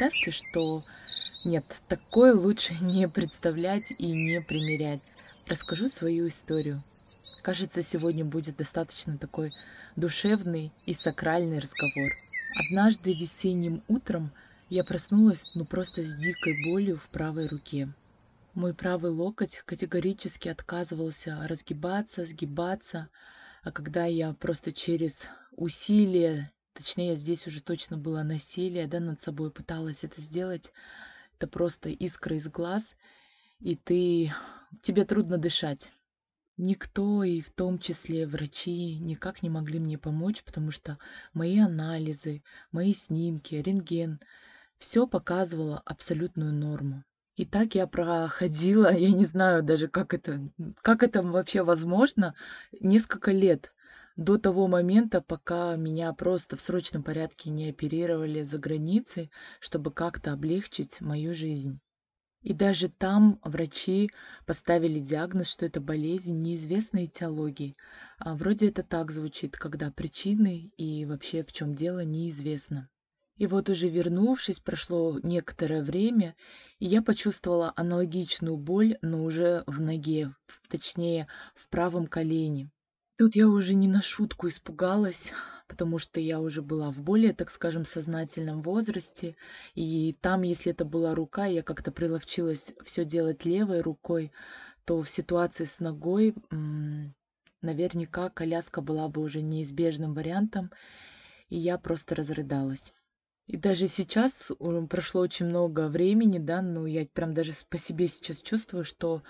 представьте, что нет, такое лучше не представлять и не примерять. Расскажу свою историю. Кажется, сегодня будет достаточно такой душевный и сакральный разговор. Однажды весенним утром я проснулась ну просто с дикой болью в правой руке. Мой правый локоть категорически отказывался разгибаться, сгибаться, а когда я просто через усилие, точнее здесь уже точно было насилие, да, над собой пыталась это сделать, это просто искра из глаз, и ты, тебе трудно дышать. Никто, и в том числе врачи, никак не могли мне помочь, потому что мои анализы, мои снимки, рентген, все показывало абсолютную норму. И так я проходила, я не знаю даже, как это, как это вообще возможно, несколько лет до того момента, пока меня просто в срочном порядке не оперировали за границей, чтобы как-то облегчить мою жизнь. И даже там врачи поставили диагноз, что это болезнь неизвестной этиологии. А вроде это так звучит, когда причины и вообще в чем дело неизвестно. И вот уже вернувшись, прошло некоторое время, и я почувствовала аналогичную боль, но уже в ноге, точнее в правом колене. Тут я уже не на шутку испугалась, потому что я уже была в более, так скажем, сознательном возрасте. И там, если это была рука, я как-то приловчилась все делать левой рукой, то в ситуации с ногой наверняка коляска была бы уже неизбежным вариантом, и я просто разрыдалась. И даже сейчас прошло очень много времени, да, но я прям даже по себе сейчас чувствую, что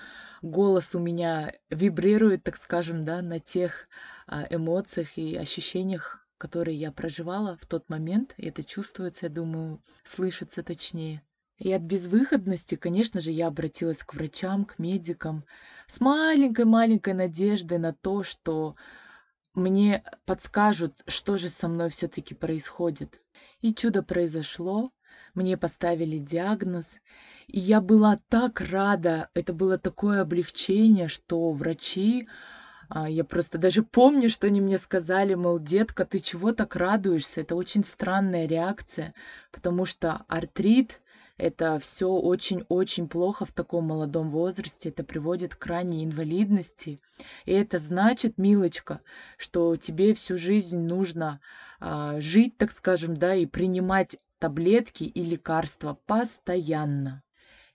голос у меня вибрирует, так скажем, да, на тех а, эмоциях и ощущениях, которые я проживала в тот момент. И это чувствуется, я думаю, слышится точнее. И от безвыходности, конечно же, я обратилась к врачам, к медикам с маленькой-маленькой надеждой на то, что мне подскажут, что же со мной все-таки происходит. И чудо произошло, мне поставили диагноз, и я была так рада, это было такое облегчение, что врачи, а, я просто даже помню, что они мне сказали, мол, детка, ты чего так радуешься? Это очень странная реакция, потому что артрит это все очень-очень плохо в таком молодом возрасте. Это приводит к ранней инвалидности. И это значит, милочка, что тебе всю жизнь нужно а, жить, так скажем, да, и принимать таблетки и лекарства постоянно.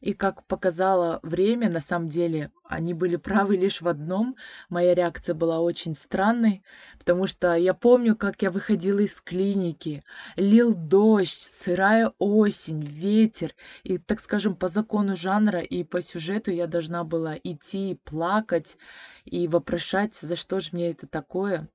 И как показало время, на самом деле, они были правы лишь в одном. Моя реакция была очень странной, потому что я помню, как я выходила из клиники. Лил дождь, сырая осень, ветер. И, так скажем, по закону жанра и по сюжету я должна была идти, плакать и вопрошать, за что же мне это такое.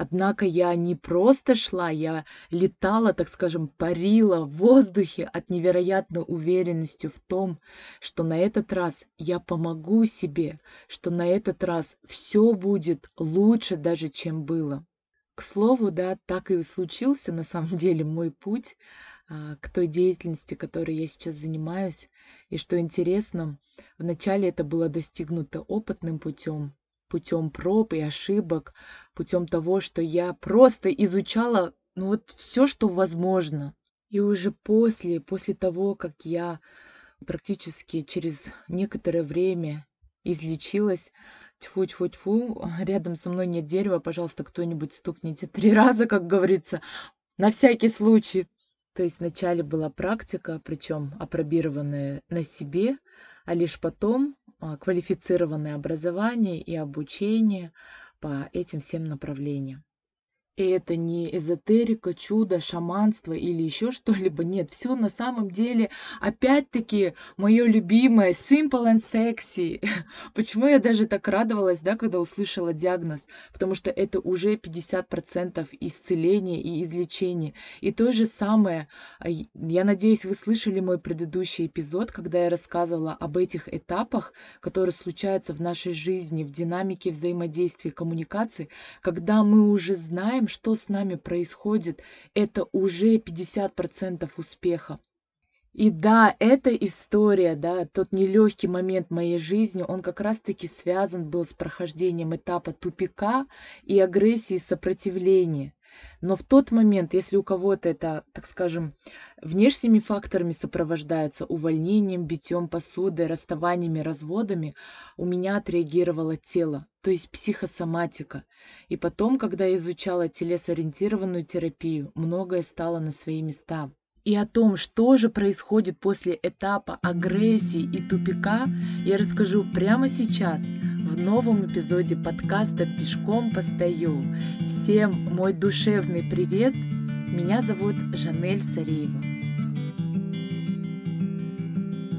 Однако я не просто шла, я летала, так скажем, парила в воздухе от невероятной уверенностью в том, что на этот раз я помогу себе, что на этот раз все будет лучше даже, чем было. К слову, да, так и случился на самом деле мой путь а, к той деятельности, которой я сейчас занимаюсь. И что интересно, вначале это было достигнуто опытным путем, путем проб и ошибок, путем того, что я просто изучала ну вот все, что возможно. И уже после, после того, как я практически через некоторое время излечилась, тьфу-тьфу-тьфу, рядом со мной нет дерева, пожалуйста, кто-нибудь стукните три раза, как говорится, на всякий случай. То есть вначале была практика, причем апробированная на себе, а лишь потом квалифицированное образование и обучение по этим всем направлениям. И это не эзотерика, чудо, шаманство или еще что-либо. Нет, все на самом деле, опять-таки, мое любимое, simple and sexy. Почему я даже так радовалась, да, когда услышала диагноз? Потому что это уже 50% исцеления и излечения. И то же самое, а, я надеюсь, вы слышали мой предыдущий эпизод, когда я рассказывала об этих этапах, которые случаются в нашей жизни, в динамике взаимодействия, коммуникации, когда мы уже знаем, что с нами происходит, это уже 50% успеха. И да, эта история, да, тот нелегкий момент моей жизни, он как раз-таки связан был с прохождением этапа тупика и агрессии сопротивления. Но в тот момент, если у кого-то это, так скажем, внешними факторами сопровождается, увольнением, битьем посуды, расставаниями, разводами, у меня отреагировало тело, то есть психосоматика. И потом, когда я изучала телесориентированную терапию, многое стало на свои места. И о том, что же происходит после этапа агрессии и тупика, я расскажу прямо сейчас в новом эпизоде подкаста «Пешком постою». Всем мой душевный привет! Меня зовут Жанель Сареева.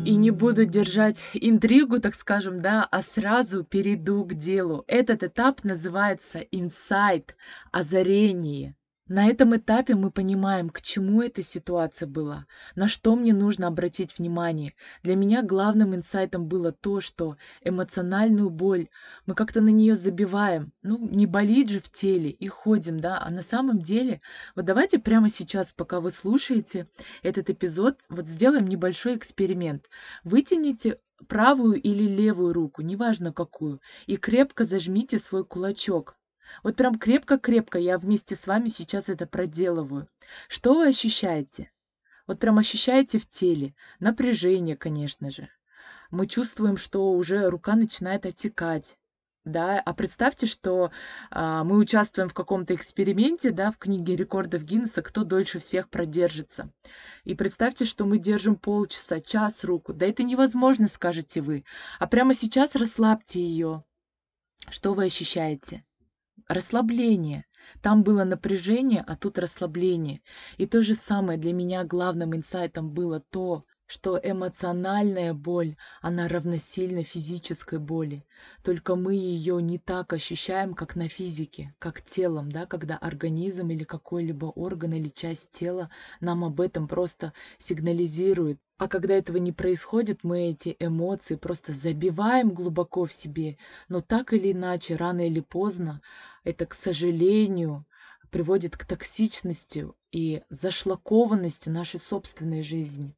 И не буду держать интригу, так скажем, да, а сразу перейду к делу. Этот этап называется инсайт, озарение. На этом этапе мы понимаем, к чему эта ситуация была, на что мне нужно обратить внимание. Для меня главным инсайтом было то, что эмоциональную боль мы как-то на нее забиваем. Ну, не болит же в теле и ходим, да, а на самом деле, вот давайте прямо сейчас, пока вы слушаете этот эпизод, вот сделаем небольшой эксперимент. Вытяните правую или левую руку, неважно какую, и крепко зажмите свой кулачок. Вот прям крепко-крепко я вместе с вами сейчас это проделываю. Что вы ощущаете? Вот прям ощущаете в теле. Напряжение, конечно же. Мы чувствуем, что уже рука начинает отекать. Да, а представьте, что а, мы участвуем в каком-то эксперименте, да, в книге рекордов Гиннесса, кто дольше всех продержится. И представьте, что мы держим полчаса, час руку. Да это невозможно, скажете вы. А прямо сейчас расслабьте ее. Что вы ощущаете? Расслабление. Там было напряжение, а тут расслабление. И то же самое для меня главным инсайтом было то, что эмоциональная боль, она равносильна физической боли. Только мы ее не так ощущаем, как на физике, как телом, да, когда организм или какой-либо орган или часть тела нам об этом просто сигнализирует. А когда этого не происходит, мы эти эмоции просто забиваем глубоко в себе. Но так или иначе, рано или поздно, это, к сожалению, приводит к токсичности и зашлакованности нашей собственной жизни.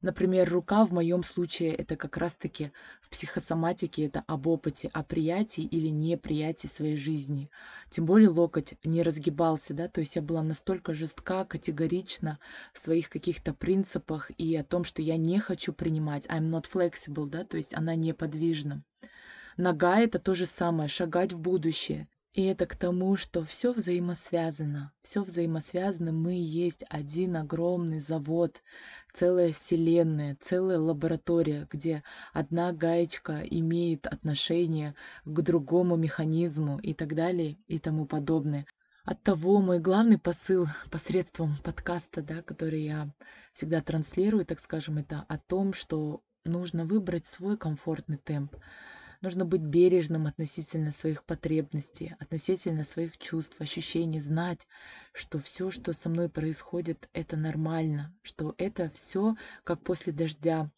Например, рука в моем случае это как раз-таки в психосоматике это об опыте, о приятии или неприятии своей жизни. Тем более локоть не разгибался, да, то есть я была настолько жестка, категорична в своих каких-то принципах и о том, что я не хочу принимать. I'm not flexible, да, то есть она неподвижна. Нога это то же самое, шагать в будущее. И это к тому, что все взаимосвязано. Все взаимосвязано. Мы есть один огромный завод, целая вселенная, целая лаборатория, где одна гаечка имеет отношение к другому механизму и так далее и тому подобное. От того мой главный посыл посредством подкаста, да, который я всегда транслирую, так скажем, это о том, что нужно выбрать свой комфортный темп Нужно быть бережным относительно своих потребностей, относительно своих чувств, ощущений, знать, что все, что со мной происходит, это нормально, что это все как после дождя.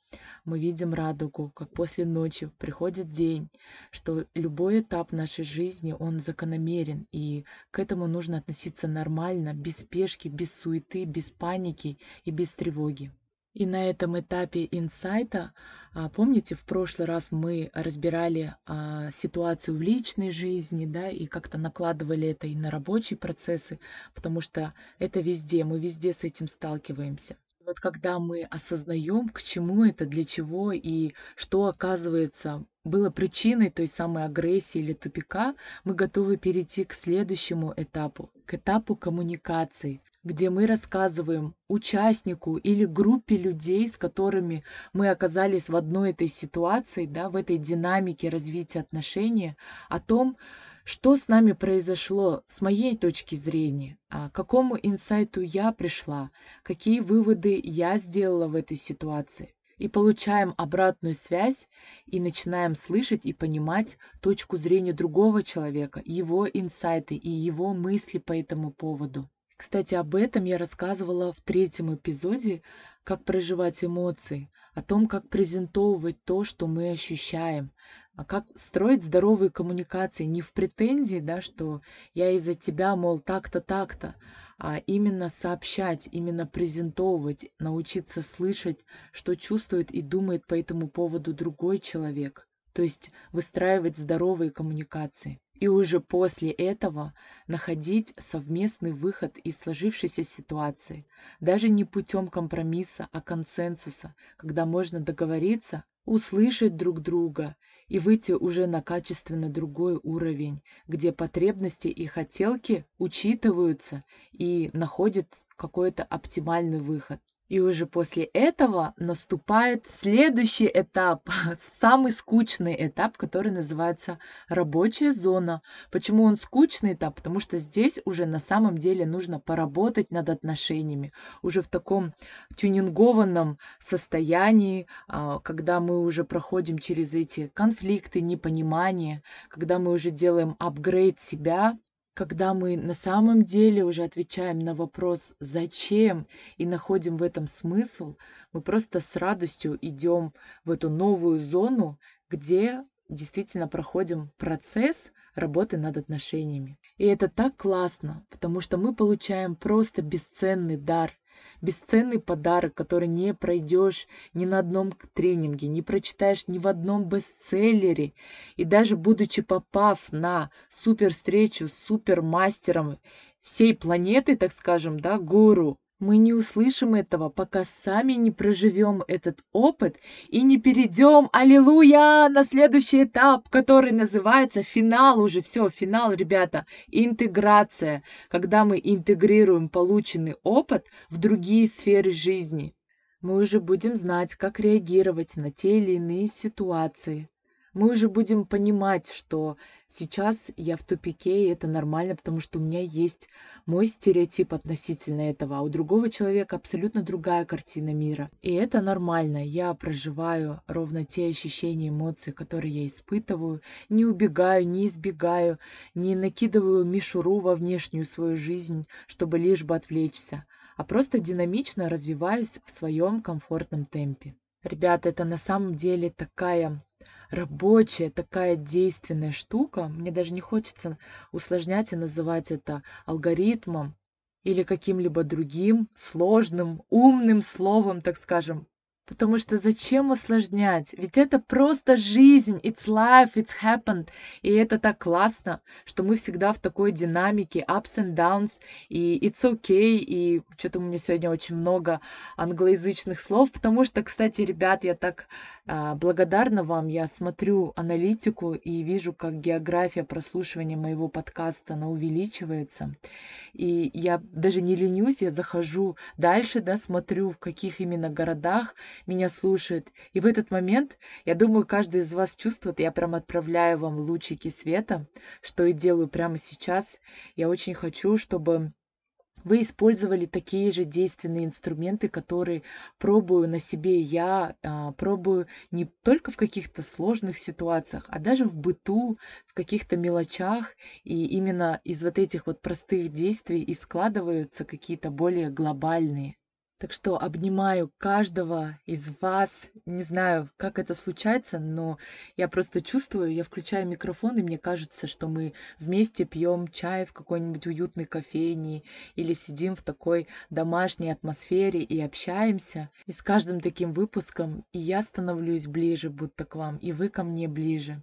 Мы видим радугу, как после ночи приходит день, что любой этап нашей жизни, он закономерен, и к этому нужно относиться нормально, без спешки, без суеты, без паники и без тревоги. И на этом этапе инсайта, а, помните, в прошлый раз мы разбирали а, ситуацию в личной жизни, да, и как-то накладывали это и на рабочие процессы, потому что это везде, мы везде с этим сталкиваемся. Вот когда мы осознаем, к чему это, для чего и что оказывается было причиной той самой агрессии или тупика, мы готовы перейти к следующему этапу, к этапу коммуникации, где мы рассказываем участнику или группе людей, с которыми мы оказались в одной этой ситуации, да, в этой динамике развития отношений, о том, что с нами произошло с моей точки зрения, а к какому инсайту я пришла, какие выводы я сделала в этой ситуации. И получаем обратную связь и начинаем слышать и понимать точку зрения другого человека, его инсайты и его мысли по этому поводу. Кстати, об этом я рассказывала в третьем эпизоде «Как проживать эмоции», о том, как презентовывать то, что мы ощущаем, а как строить здоровые коммуникации не в претензии, да, что я из-за тебя, мол, так-то, так-то, а именно сообщать, именно презентовывать, научиться слышать, что чувствует и думает по этому поводу другой человек. То есть выстраивать здоровые коммуникации. И уже после этого находить совместный выход из сложившейся ситуации, даже не путем компромисса, а консенсуса, когда можно договориться, услышать друг друга и выйти уже на качественно другой уровень, где потребности и хотелки учитываются и находят какой-то оптимальный выход. И уже после этого наступает следующий этап, самый скучный этап, который называется рабочая зона. Почему он скучный этап? Потому что здесь уже на самом деле нужно поработать над отношениями, уже в таком тюнингованном состоянии, а, когда мы уже проходим через эти конфликты, непонимания, когда мы уже делаем апгрейд себя, когда мы на самом деле уже отвечаем на вопрос «зачем?» и находим в этом смысл, мы просто с радостью идем в эту новую зону, где действительно проходим процесс работы над отношениями. И это так классно, потому что мы получаем просто бесценный дар, бесценный подарок, который не пройдешь ни на одном тренинге, не прочитаешь ни в одном бестселлере. И даже будучи попав на супер встречу с супермастером всей планеты, так скажем, да, гуру, мы не услышим этого, пока сами не проживем этот опыт и не перейдем, аллилуйя, на следующий этап, который называется финал уже. Все, финал, ребята, интеграция, когда мы интегрируем полученный опыт в другие сферы жизни. Мы уже будем знать, как реагировать на те или иные ситуации мы уже будем понимать, что сейчас я в тупике, и это нормально, потому что у меня есть мой стереотип относительно этого, а у другого человека абсолютно другая картина мира. И это нормально. Я проживаю ровно те ощущения, эмоции, которые я испытываю, не убегаю, не избегаю, не накидываю мишуру во внешнюю свою жизнь, чтобы лишь бы отвлечься, а просто динамично развиваюсь в своем комфортном темпе. Ребята, это на самом деле такая рабочая, такая действенная штука. Мне даже не хочется усложнять и называть это алгоритмом или каким-либо другим сложным, умным словом, так скажем. Потому что зачем усложнять? Ведь это просто жизнь. It's life, it's happened. И это так классно, что мы всегда в такой динамике, ups and downs, и it's okay. И что-то у меня сегодня очень много англоязычных слов, потому что, кстати, ребят, я так благодарна вам. Я смотрю аналитику и вижу, как география прослушивания моего подкаста, она увеличивается. И я даже не ленюсь, я захожу дальше, да, смотрю, в каких именно городах меня слушают. И в этот момент, я думаю, каждый из вас чувствует, я прям отправляю вам лучики света, что и делаю прямо сейчас. Я очень хочу, чтобы вы использовали такие же действенные инструменты, которые пробую на себе я, а, пробую не только в каких-то сложных ситуациях, а даже в быту, в каких-то мелочах. И именно из вот этих вот простых действий и складываются какие-то более глобальные так что обнимаю каждого из вас. Не знаю, как это случается, но я просто чувствую, я включаю микрофон, и мне кажется, что мы вместе пьем чай в какой-нибудь уютной кофейне или сидим в такой домашней атмосфере и общаемся. И с каждым таким выпуском и я становлюсь ближе будто к вам, и вы ко мне ближе.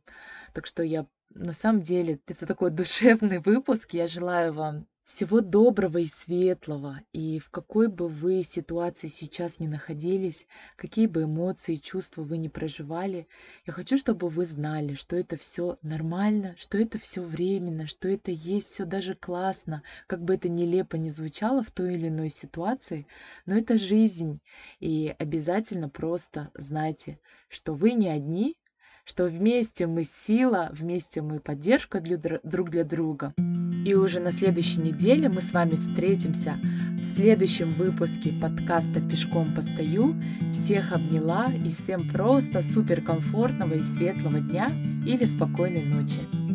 Так что я на самом деле, это такой душевный выпуск. Я желаю вам всего доброго и светлого. И в какой бы вы ситуации сейчас ни находились, какие бы эмоции и чувства вы ни проживали, я хочу, чтобы вы знали, что это все нормально, что это все временно, что это есть все даже классно, как бы это нелепо не звучало в той или иной ситуации, но это жизнь. И обязательно просто знайте, что вы не одни, что вместе мы сила, вместе мы поддержка для, друг для друга. И уже на следующей неделе мы с вами встретимся в следующем выпуске подкаста «Пешком постою». Всех обняла и всем просто супер комфортного и светлого дня или спокойной ночи.